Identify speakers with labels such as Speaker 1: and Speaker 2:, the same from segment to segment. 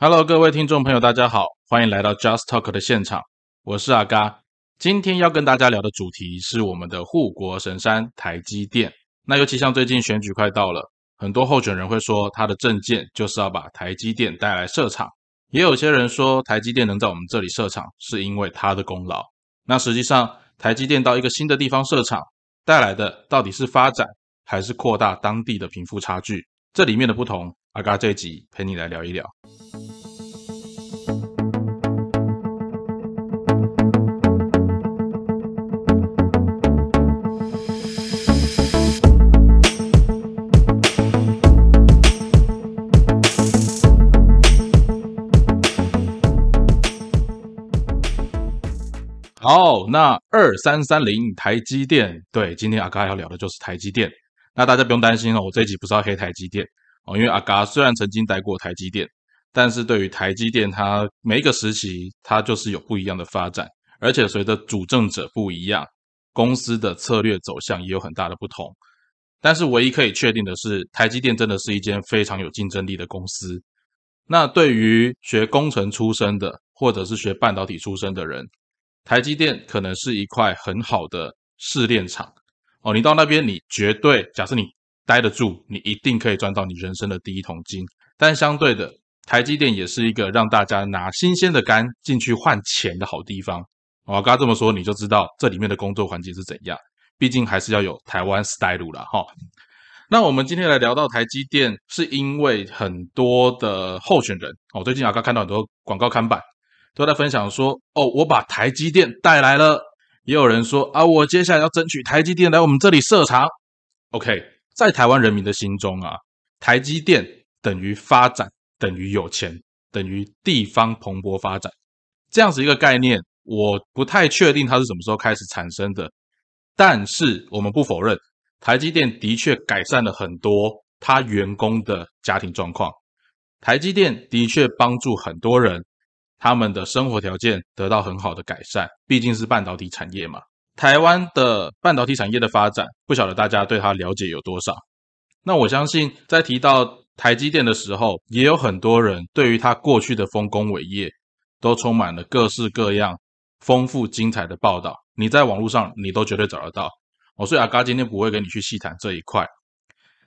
Speaker 1: Hello，各位听众朋友，大家好，欢迎来到 Just Talk 的现场，我是阿嘎。今天要跟大家聊的主题是我们的护国神山台积电。那尤其像最近选举快到了，很多候选人会说他的政见就是要把台积电带来设厂，也有些人说台积电能在我们这里设厂是因为他的功劳。那实际上，台积电到一个新的地方设厂，带来的到底是发展还是扩大当地的贫富差距？这里面的不同，阿嘎这集陪你来聊一聊。好，那二三三零台积电，对，今天阿嘎要聊的就是台积电。那大家不用担心哦，我这一集不是要黑台积电哦，因为阿嘎虽然曾经待过台积电，但是对于台积电，它每一个时期它就是有不一样的发展，而且随着主政者不一样，公司的策略走向也有很大的不同。但是唯一可以确定的是，台积电真的是一间非常有竞争力的公司。那对于学工程出身的，或者是学半导体出身的人，台积电可能是一块很好的试炼场。哦，你到那边，你绝对假设你待得住，你一定可以赚到你人生的第一桶金。但相对的，台积电也是一个让大家拿新鲜的肝进去换钱的好地方。我刚刚这么说，你就知道这里面的工作环境是怎样。毕竟还是要有台湾 style 了哈。那我们今天来聊到台积电，是因为很多的候选人哦，最近阿刚看到很多广告看板都在分享说，哦，我把台积电带来了。也有人说啊，我接下来要争取台积电来我们这里设厂。OK，在台湾人民的心中啊，台积电等于发展，等于有钱，等于地方蓬勃发展，这样子一个概念，我不太确定它是什么时候开始产生的。但是我们不否认，台积电的确改善了很多他员工的家庭状况，台积电的确帮助很多人。他们的生活条件得到很好的改善，毕竟是半导体产业嘛。台湾的半导体产业的发展，不晓得大家对它了解有多少？那我相信，在提到台积电的时候，也有很多人对于它过去的丰功伟业，都充满了各式各样丰富精彩的报道。你在网络上，你都绝对找得到。哦，所以阿嘎今天不会跟你去细谈这一块，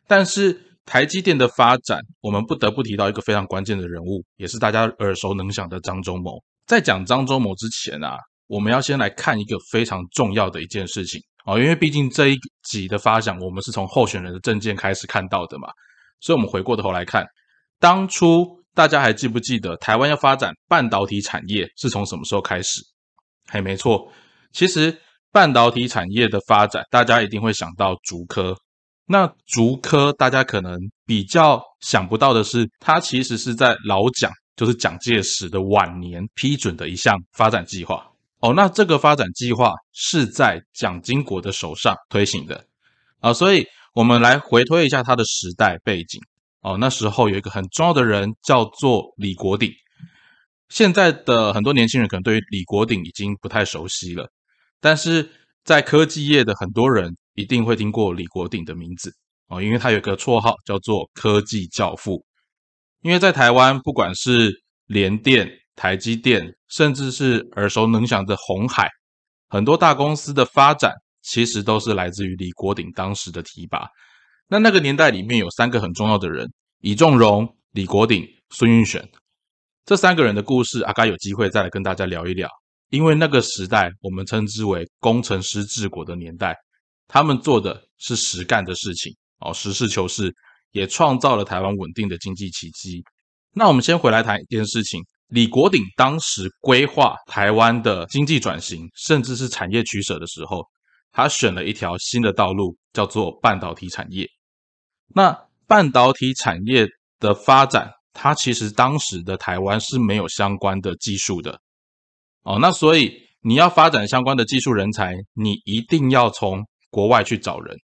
Speaker 1: 但是。台积电的发展，我们不得不提到一个非常关键的人物，也是大家耳熟能详的张忠谋。在讲张忠谋之前啊，我们要先来看一个非常重要的一件事情哦，因为毕竟这一集的发想，我们是从候选人的证件开始看到的嘛，所以我们回过头来看，当初大家还记不记得台湾要发展半导体产业是从什么时候开始？嘿，没错，其实半导体产业的发展，大家一定会想到竹科。那竹科，大家可能比较想不到的是，它其实是在老蒋，就是蒋介石的晚年批准的一项发展计划。哦，那这个发展计划是在蒋经国的手上推行的啊，所以我们来回推一下它的时代背景。哦，那时候有一个很重要的人叫做李国鼎。现在的很多年轻人可能对于李国鼎已经不太熟悉了，但是在科技业的很多人。一定会听过李国鼎的名字哦，因为他有个绰号叫做“科技教父”。因为在台湾，不管是联电、台积电，甚至是耳熟能详的红海，很多大公司的发展，其实都是来自于李国鼎当时的提拔。那那个年代里面有三个很重要的人：李仲荣、李国鼎、孙运璇。这三个人的故事，阿该有机会再来跟大家聊一聊。因为那个时代，我们称之为“工程师治国”的年代。他们做的是实干的事情哦，实事求是，也创造了台湾稳定的经济奇迹。那我们先回来谈一件事情：李国鼎当时规划台湾的经济转型，甚至是产业取舍的时候，他选了一条新的道路，叫做半导体产业。那半导体产业的发展，它其实当时的台湾是没有相关的技术的哦。那所以你要发展相关的技术人才，你一定要从国外去找人，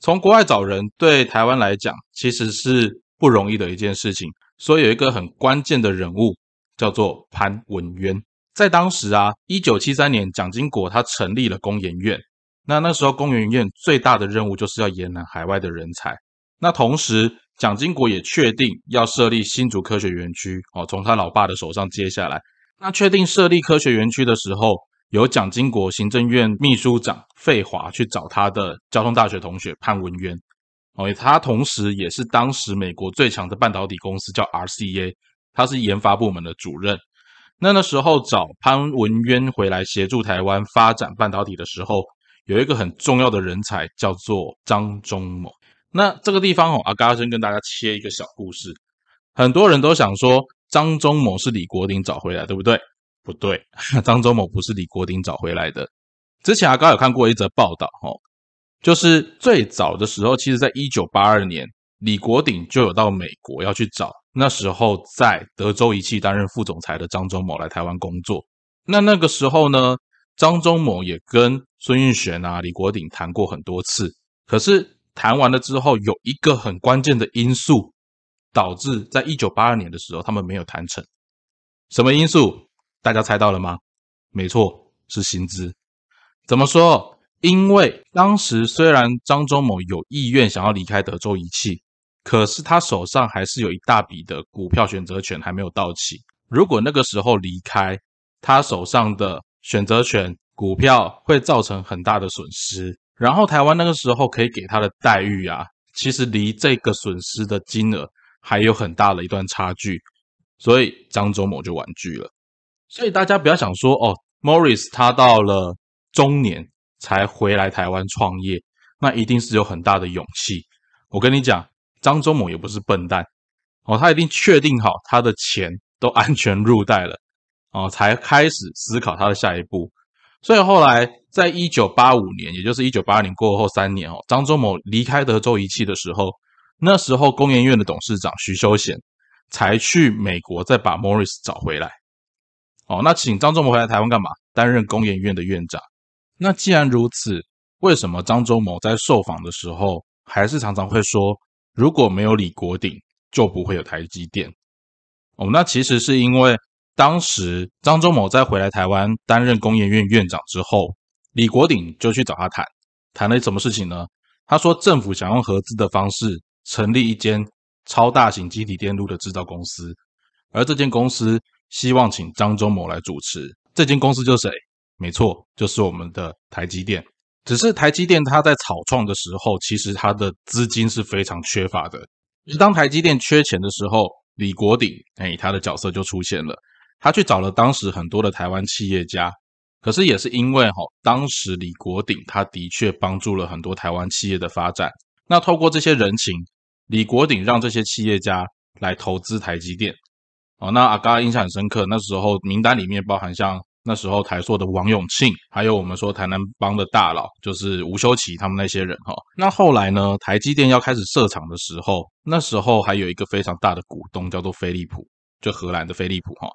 Speaker 1: 从国外找人对台湾来讲其实是不容易的一件事情。所以有一个很关键的人物叫做潘文渊。在当时啊，一九七三年，蒋经国他成立了工研院。那那时候工研院最大的任务就是要延揽海外的人才。那同时，蒋经国也确定要设立新竹科学园区哦，从他老爸的手上接下来。那确定设立科学园区的时候，由蒋经国行政院秘书长费华去找他的交通大学同学潘文渊哦，他同时也是当时美国最强的半导体公司叫 RCA，他是研发部门的主任。那那时候找潘文渊回来协助台湾发展半导体的时候，有一个很重要的人才叫做张忠谋。那这个地方哦，阿嘎先跟大家切一个小故事。很多人都想说张忠谋是李国鼎找回来，对不对？不对，张忠谋不是李国鼎找回来的。之前阿高有看过一则报道，哦，就是最早的时候，其实在一九八二年，李国鼎就有到美国要去找。那时候在德州仪器担任副总裁的张忠谋来台湾工作。那那个时候呢，张忠谋也跟孙运璇啊、李国鼎谈过很多次。可是谈完了之后，有一个很关键的因素，导致在一九八二年的时候他们没有谈成。什么因素？大家猜到了吗？没错，是薪资。怎么说？因为当时虽然张忠谋有意愿想要离开德州仪器。可是他手上还是有一大笔的股票选择权还没有到期。如果那个时候离开，他手上的选择权股票会造成很大的损失。然后台湾那个时候可以给他的待遇啊，其实离这个损失的金额还有很大的一段差距。所以张忠谋就婉拒了。所以大家不要想说哦，Morris 他到了中年才回来台湾创业，那一定是有很大的勇气。我跟你讲。张忠谋也不是笨蛋哦，他一定确定好他的钱都安全入袋了哦，才开始思考他的下一步。所以后来在一九八五年，也就是一九八二年过后三年哦，张忠谋离开德州仪器的时候，那时候工研院的董事长徐修贤才去美国再把 Morris 找回来。哦，那请张忠谋回来台湾干嘛？担任工研院的院长。那既然如此，为什么张忠谋在受访的时候还是常常会说？如果没有李国鼎，就不会有台积电。哦，那其实是因为当时张忠谋在回来台湾担任工研院院长之后，李国鼎就去找他谈，谈了什么事情呢？他说政府想用合资的方式成立一间超大型机体电路的制造公司，而这间公司希望请张忠谋来主持。这间公司就是谁？没错，就是我们的台积电。只是台积电它在草创的时候，其实它的资金是非常缺乏的。当台积电缺钱的时候，李国鼎哎，他的角色就出现了。他去找了当时很多的台湾企业家，可是也是因为哈，当时李国鼎他的确帮助了很多台湾企业的发展。那透过这些人情，李国鼎让这些企业家来投资台积电。哦，那阿嘎印象很深刻，那时候名单里面包含像。那时候台塑的王永庆，还有我们说台南帮的大佬，就是吴修齐他们那些人哈。那后来呢，台积电要开始设厂的时候，那时候还有一个非常大的股东叫做飞利浦，就荷兰的飞利浦哈。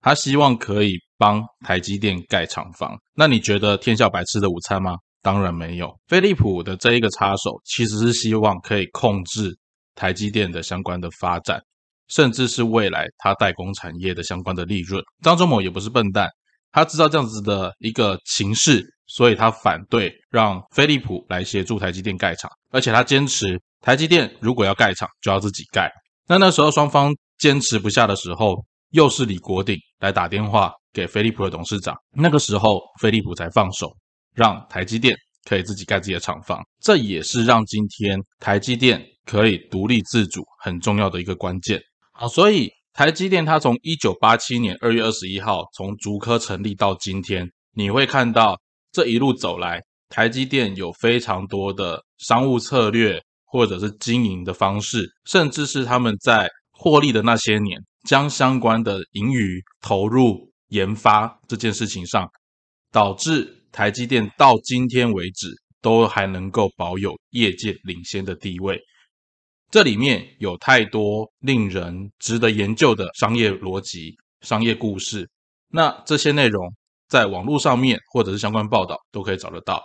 Speaker 1: 他希望可以帮台积电盖厂房。那你觉得天下白吃的午餐吗？当然没有。飞利浦的这一个插手，其实是希望可以控制台积电的相关的发展，甚至是未来它代工产业的相关的利润。张忠谋也不是笨蛋。他知道这样子的一个形势，所以他反对让飞利浦来协助台积电盖厂，而且他坚持台积电如果要盖厂就要自己盖。那那时候双方坚持不下的时候，又是李国鼎来打电话给飞利浦的董事长，那个时候飞利浦才放手，让台积电可以自己盖自己的厂房。这也是让今天台积电可以独立自主很重要的一个关键。好，所以。台积电，它从一九八七年二月二十一号从竹科成立到今天，你会看到这一路走来，台积电有非常多的商务策略，或者是经营的方式，甚至是他们在获利的那些年，将相关的盈余投入研发这件事情上，导致台积电到今天为止都还能够保有业界领先的地位。这里面有太多令人值得研究的商业逻辑、商业故事。那这些内容在网络上面或者是相关报道都可以找得到。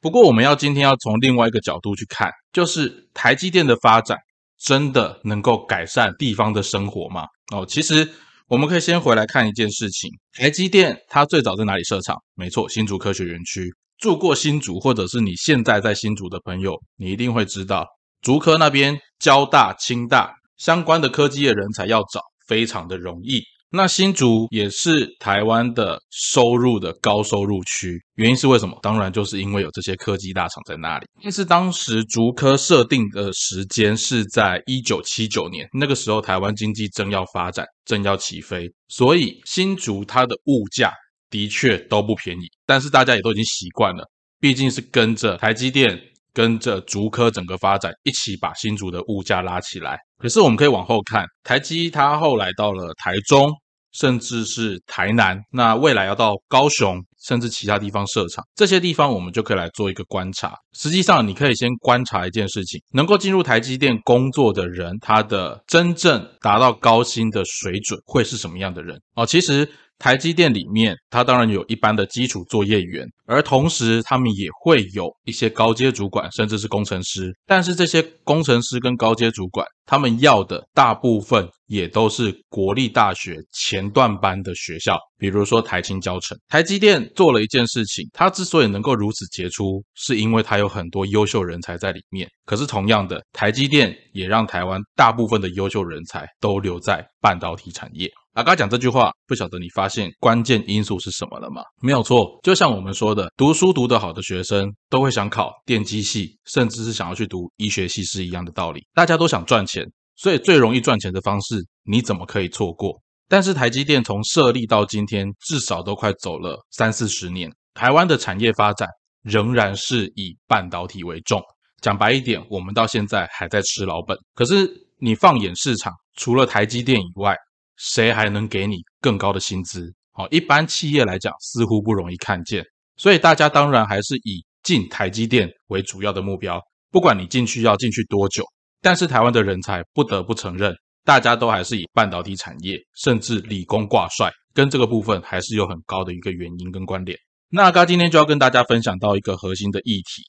Speaker 1: 不过，我们要今天要从另外一个角度去看，就是台积电的发展真的能够改善地方的生活吗？哦，其实我们可以先回来看一件事情：台积电它最早在哪里设厂？没错，新竹科学园区。住过新竹，或者是你现在在新竹的朋友，你一定会知道。竹科那边交大、清大相关的科技业人才要找，非常的容易。那新竹也是台湾的收入的高收入区，原因是为什么？当然就是因为有这些科技大厂在那里。但是当时竹科设定的时间是在一九七九年，那个时候台湾经济正要发展，正要起飞，所以新竹它的物价的确都不便宜。但是大家也都已经习惯了，毕竟是跟着台积电。跟着竹科整个发展一起把新竹的物价拉起来。可是我们可以往后看，台积它后来到了台中，甚至是台南，那未来要到高雄，甚至其他地方设厂，这些地方我们就可以来做一个观察。实际上，你可以先观察一件事情：能够进入台积电工作的人，他的真正达到高薪的水准会是什么样的人？哦，其实。台积电里面，它当然有一般的基础作业员，而同时他们也会有一些高阶主管，甚至是工程师。但是这些工程师跟高阶主管，他们要的大部分也都是国立大学前段班的学校，比如说台青教程。台积电做了一件事情，它之所以能够如此杰出，是因为它有很多优秀人才在里面。可是同样的，台积电也让台湾大部分的优秀人才都留在半导体产业。阿刚讲这句话，不晓得你发现关键因素是什么了吗？没有错，就像我们说的，读书读得好的学生都会想考电机系，甚至是想要去读医学系是一样的道理。大家都想赚钱，所以最容易赚钱的方式，你怎么可以错过？但是台积电从设立到今天，至少都快走了三四十年，台湾的产业发展仍然是以半导体为重。讲白一点，我们到现在还在吃老本。可是你放眼市场，除了台积电以外，谁还能给你更高的薪资？好，一般企业来讲似乎不容易看见，所以大家当然还是以进台积电为主要的目标。不管你进去要进去多久，但是台湾的人才不得不承认，大家都还是以半导体产业甚至理工挂帅，跟这个部分还是有很高的一个原因跟关联。那刚今天就要跟大家分享到一个核心的议题，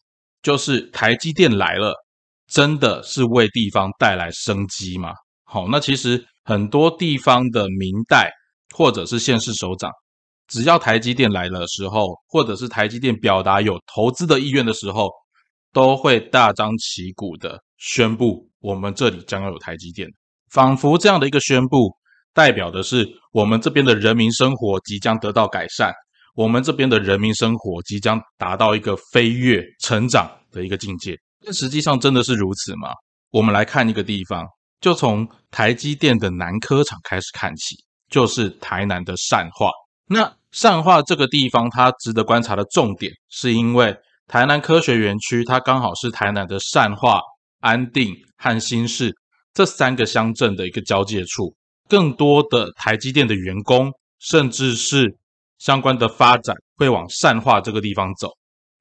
Speaker 1: 就是台积电来了，真的是为地方带来生机吗？好，那其实。很多地方的民代或者是县市首长，只要台积电来的时候，或者是台积电表达有投资的意愿的时候，都会大张旗鼓的宣布我们这里将要有台积电，仿佛这样的一个宣布，代表的是我们这边的人民生活即将得到改善，我们这边的人民生活即将达到一个飞跃成长的一个境界。但实际上真的是如此吗？我们来看一个地方。就从台积电的南科厂开始看起，就是台南的善化。那善化这个地方，它值得观察的重点，是因为台南科学园区，它刚好是台南的善化、安定和新市这三个乡镇的一个交界处。更多的台积电的员工，甚至是相关的发展，会往善化这个地方走，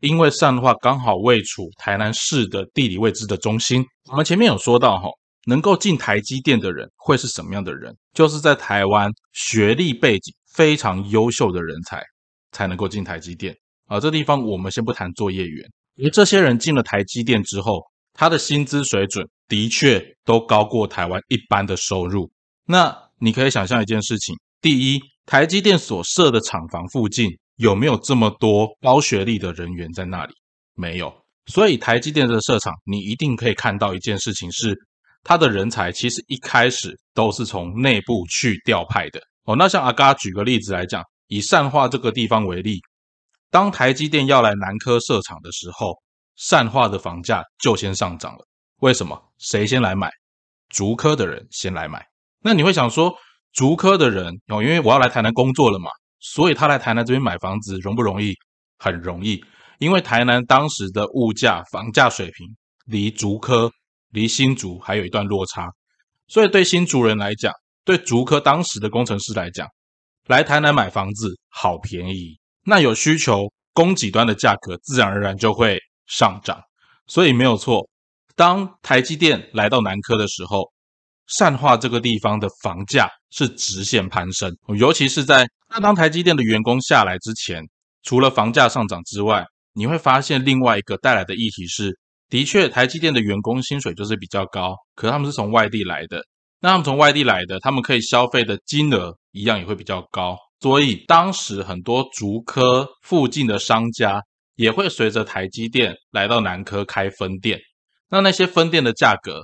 Speaker 1: 因为善化刚好位处台南市的地理位置的中心。我们前面有说到，哈。能够进台积电的人会是什么样的人？就是在台湾学历背景非常优秀的人才才能够进台积电啊。这地方我们先不谈作业员，而这些人进了台积电之后，他的薪资水准的确都高过台湾一般的收入。那你可以想象一件事情：第一，台积电所设的厂房附近有没有这么多高学历的人员在那里？没有。所以台积电的设厂，你一定可以看到一件事情是。他的人才其实一开始都是从内部去调派的哦。那像阿嘎举个例子来讲，以善化这个地方为例，当台积电要来南科设厂的时候，善化的房价就先上涨了。为什么？谁先来买？竹科的人先来买。那你会想说，竹科的人哦，因为我要来台南工作了嘛，所以他来台南这边买房子容不容易？很容易，因为台南当时的物价、房价水平离竹科。离新竹还有一段落差，所以对新竹人来讲，对竹科当时的工程师来讲，来台南买房子好便宜。那有需求，供给端的价格自然而然就会上涨。所以没有错，当台积电来到南科的时候，善化这个地方的房价是直线攀升。尤其是在那当台积电的员工下来之前，除了房价上涨之外，你会发现另外一个带来的议题是。的确，台积电的员工薪水就是比较高，可是他们是从外地来的。那他们从外地来的，他们可以消费的金额一样也会比较高。所以当时很多竹科附近的商家也会随着台积电来到南科开分店。那那些分店的价格，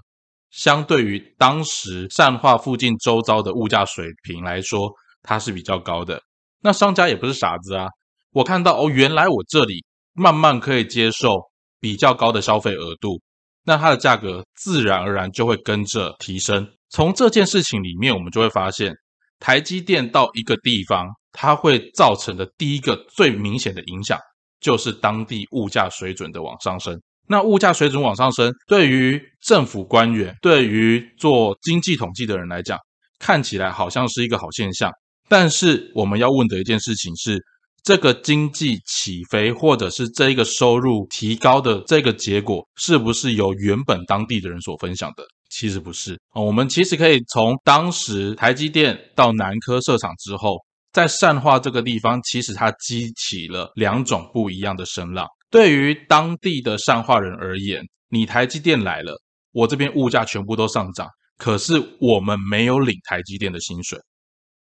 Speaker 1: 相对于当时善化附近周遭的物价水平来说，它是比较高的。那商家也不是傻子啊，我看到哦，原来我这里慢慢可以接受比较高的消费额度，那它的价格自然而然就会跟着提升。从这件事情里面，我们就会发现，台积电到一个地方，它会造成的第一个最明显的影响，就是当地物价水准的往上升。那物价水准往上升，对于政府官员、对于做经济统计的人来讲，看起来好像是一个好现象。但是我们要问的一件事情是：这个经济起飞，或者是这一个收入提高的这个结果，是不是由原本当地的人所分享的？其实不是。我们其实可以从当时台积电到南科设厂之后，在善化这个地方，其实它激起了两种不一样的声浪。对于当地的善化人而言，你台积电来了，我这边物价全部都上涨，可是我们没有领台积电的薪水，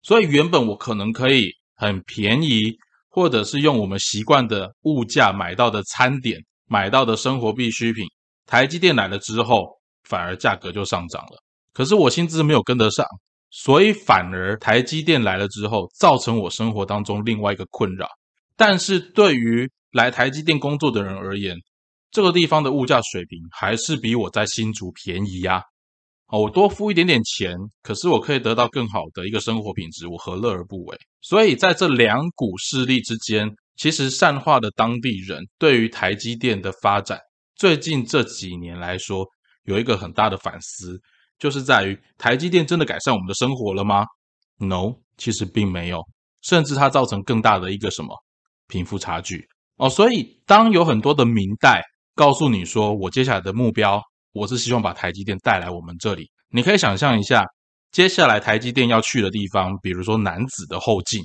Speaker 1: 所以原本我可能可以很便宜，或者是用我们习惯的物价买到的餐点、买到的生活必需品，台积电来了之后，反而价格就上涨了。可是我薪资没有跟得上，所以反而台积电来了之后，造成我生活当中另外一个困扰。但是对于来台积电工作的人而言，这个地方的物价水平还是比我在新竹便宜呀。哦，我多付一点点钱，可是我可以得到更好的一个生活品质，我何乐而不为？所以在这两股势力之间，其实善化的当地人对于台积电的发展，最近这几年来说，有一个很大的反思，就是在于台积电真的改善我们的生活了吗？No，其实并没有，甚至它造成更大的一个什么贫富差距。哦，所以当有很多的明代告诉你说，我接下来的目标，我是希望把台积电带来我们这里。你可以想象一下，接下来台积电要去的地方，比如说南子的后进，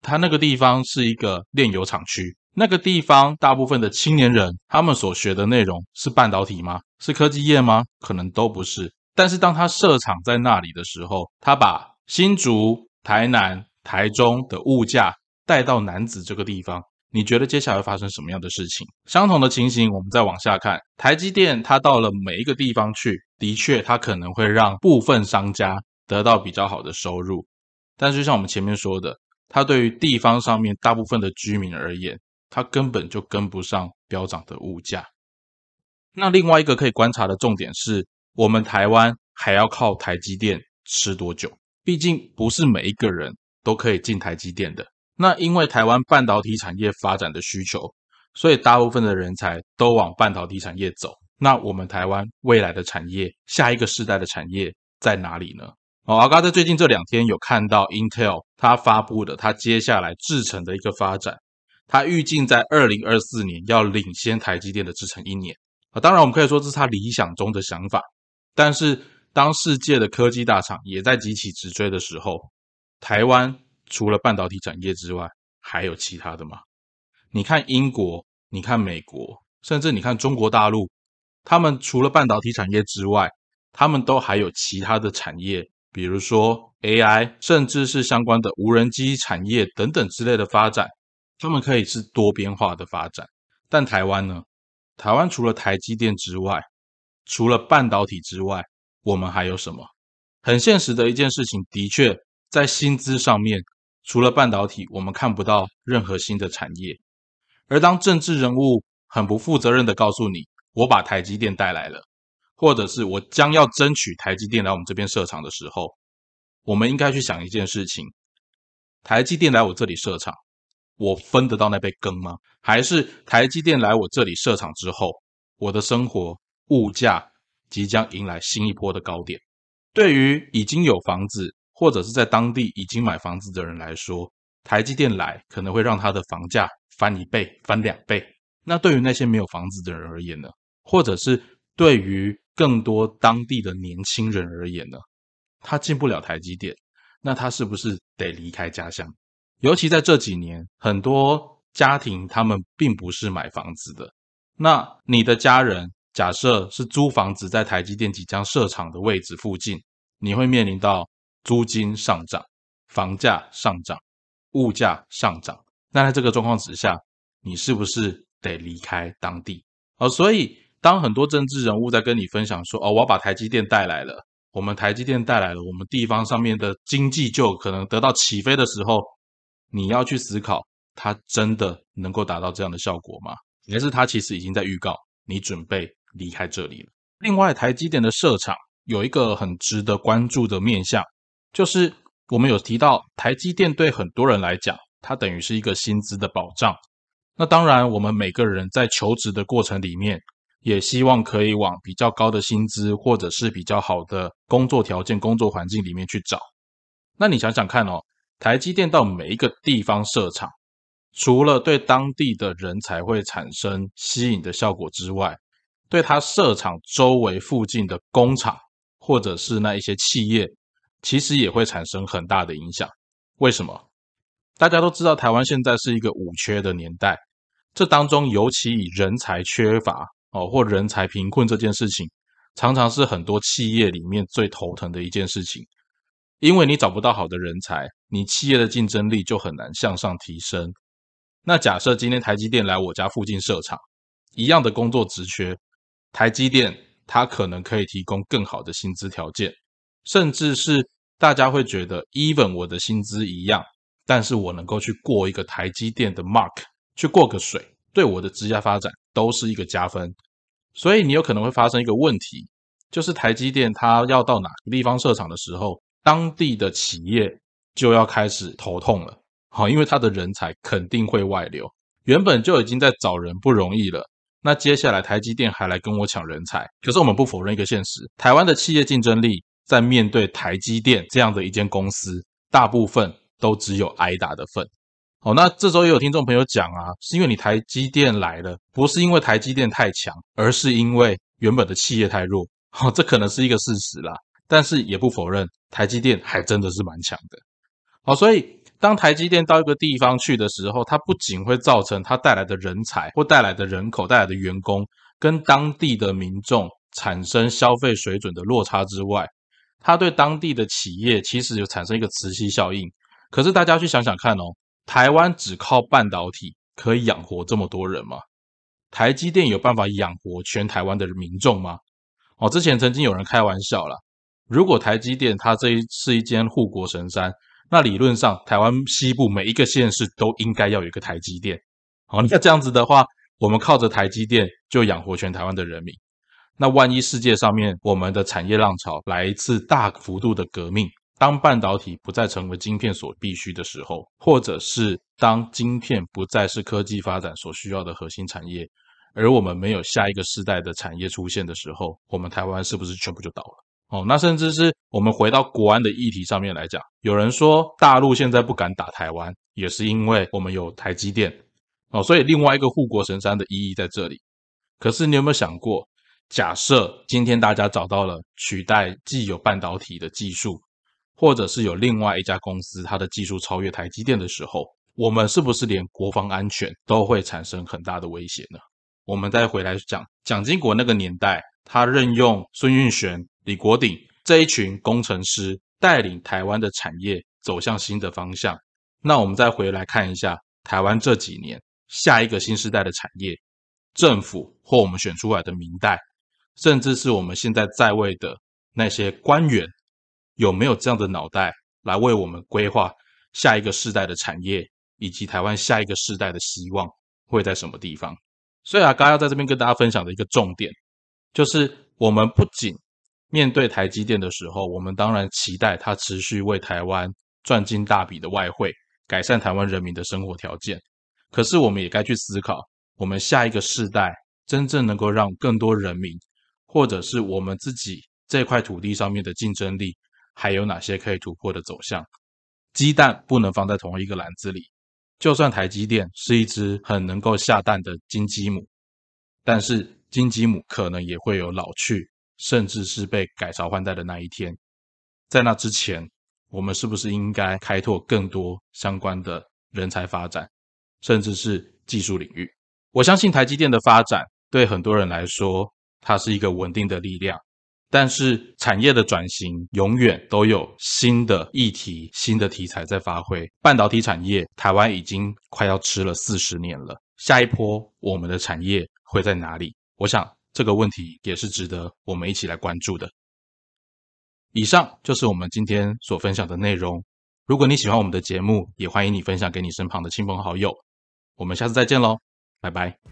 Speaker 1: 它那个地方是一个炼油厂区，那个地方大部分的青年人，他们所学的内容是半导体吗？是科技业吗？可能都不是。但是当他设厂在那里的时候，他把新竹、台南、台中的物价带到南子这个地方。你觉得接下来会发生什么样的事情？相同的情形，我们再往下看，台积电它到了每一个地方去，的确它可能会让部分商家得到比较好的收入，但是就像我们前面说的，它对于地方上面大部分的居民而言，它根本就跟不上飙涨的物价。那另外一个可以观察的重点是，我们台湾还要靠台积电吃多久？毕竟不是每一个人都可以进台积电的。那因为台湾半导体产业发展的需求，所以大部分的人才都往半导体产业走。那我们台湾未来的产业，下一个世代的产业在哪里呢？哦，阿嘎在最近这两天有看到 Intel 它发布的它接下来制程的一个发展，它预计在二零二四年要领先台积电的制程一年啊。当然，我们可以说这是他理想中的想法，但是当世界的科技大厂也在急起直追的时候，台湾。除了半导体产业之外，还有其他的吗？你看英国，你看美国，甚至你看中国大陆，他们除了半导体产业之外，他们都还有其他的产业，比如说 AI，甚至是相关的无人机产业等等之类的发展，他们可以是多边化的发展。但台湾呢？台湾除了台积电之外，除了半导体之外，我们还有什么？很现实的一件事情，的确在薪资上面。除了半导体，我们看不到任何新的产业。而当政治人物很不负责任的告诉你：“我把台积电带来了，或者是我将要争取台积电来我们这边设厂的时候，我们应该去想一件事情：台积电来我这里设厂，我分得到那杯羹吗？还是台积电来我这里设厂之后，我的生活物价即将迎来新一波的高点？对于已经有房子。或者是在当地已经买房子的人来说，台积电来可能会让他的房价翻一倍、翻两倍。那对于那些没有房子的人而言呢？或者是对于更多当地的年轻人而言呢？他进不了台积电，那他是不是得离开家乡？尤其在这几年，很多家庭他们并不是买房子的。那你的家人假设是租房子在台积电即将设厂的位置附近，你会面临到。租金上涨，房价上涨，物价上涨。那在这个状况之下，你是不是得离开当地？哦，所以当很多政治人物在跟你分享说：“哦，我要把台积电带来了，我们台积电带来了，我们地方上面的经济就可能得到起飞的时候，你要去思考，它真的能够达到这样的效果吗？还是它其实已经在预告你准备离开这里了？另外，台积电的设厂有一个很值得关注的面向，就是我们有提到台积电对很多人来讲，它等于是一个薪资的保障。那当然，我们每个人在求职的过程里面，也希望可以往比较高的薪资或者是比较好的工作条件、工作环境里面去找。那你想想看哦，台积电到每一个地方设厂，除了对当地的人才会产生吸引的效果之外，对它设厂周围附近的工厂或者是那一些企业，其实也会产生很大的影响。为什么？大家都知道，台湾现在是一个五缺的年代，这当中尤其以人才缺乏哦，或人才贫困这件事情，常常是很多企业里面最头疼的一件事情。因为你找不到好的人才，你企业的竞争力就很难向上提升。那假设今天台积电来我家附近设厂，一样的工作职缺，台积电它可能可以提供更好的薪资条件，甚至是大家会觉得，even 我的薪资一样。但是我能够去过一个台积电的 mark，去过个水，对我的职业发展都是一个加分。所以你有可能会发生一个问题，就是台积电它要到哪个地方设厂的时候，当地的企业就要开始头痛了。好，因为它的人才肯定会外流，原本就已经在找人不容易了，那接下来台积电还来跟我抢人才。可是我们不否认一个现实，台湾的企业竞争力在面对台积电这样的一间公司，大部分。都只有挨打的份。好，那这时候也有听众朋友讲啊，是因为你台积电来了，不是因为台积电太强，而是因为原本的企业太弱。好，这可能是一个事实啦，但是也不否认台积电还真的是蛮强的。好，所以当台积电到一个地方去的时候，它不仅会造成它带来的人才或带来的人口、带来的员工跟当地的民众产生消费水准的落差之外，它对当地的企业其实有产生一个磁吸效应。可是大家去想想看哦，台湾只靠半导体可以养活这么多人吗？台积电有办法养活全台湾的民众吗？哦，之前曾经有人开玩笑了，如果台积电它这一是一间护国神山，那理论上台湾西部每一个县市都应该要有一个台积电。好，那这样子的话，我们靠着台积电就养活全台湾的人民。那万一世界上面我们的产业浪潮来一次大幅度的革命？当半导体不再成为晶片所必须的时候，或者是当晶片不再是科技发展所需要的核心产业，而我们没有下一个世代的产业出现的时候，我们台湾是不是全部就倒了？哦，那甚至是我们回到国安的议题上面来讲，有人说大陆现在不敢打台湾，也是因为我们有台积电哦，所以另外一个护国神山的意义在这里。可是你有没有想过，假设今天大家找到了取代既有半导体的技术？或者是有另外一家公司，它的技术超越台积电的时候，我们是不是连国防安全都会产生很大的威胁呢？我们再回来讲蒋经国那个年代，他任用孙运璇、李国鼎这一群工程师，带领台湾的产业走向新的方向。那我们再回来看一下台湾这几年下一个新时代的产业，政府或我们选出来的明代，甚至是我们现在在位的那些官员。有没有这样的脑袋来为我们规划下一个世代的产业，以及台湾下一个世代的希望会在什么地方？所以啊，刚要在这边跟大家分享的一个重点，就是我们不仅面对台积电的时候，我们当然期待它持续为台湾赚进大笔的外汇，改善台湾人民的生活条件。可是，我们也该去思考，我们下一个世代真正能够让更多人民，或者是我们自己这块土地上面的竞争力。还有哪些可以突破的走向？鸡蛋不能放在同一个篮子里。就算台积电是一只很能够下蛋的金鸡母，但是金鸡母可能也会有老去，甚至是被改朝换代的那一天。在那之前，我们是不是应该开拓更多相关的人才发展，甚至是技术领域？我相信台积电的发展对很多人来说，它是一个稳定的力量。但是产业的转型永远都有新的议题、新的题材在发挥。半导体产业，台湾已经快要吃了四十年了。下一波我们的产业会在哪里？我想这个问题也是值得我们一起来关注的。以上就是我们今天所分享的内容。如果你喜欢我们的节目，也欢迎你分享给你身旁的亲朋好友。我们下次再见喽，拜拜。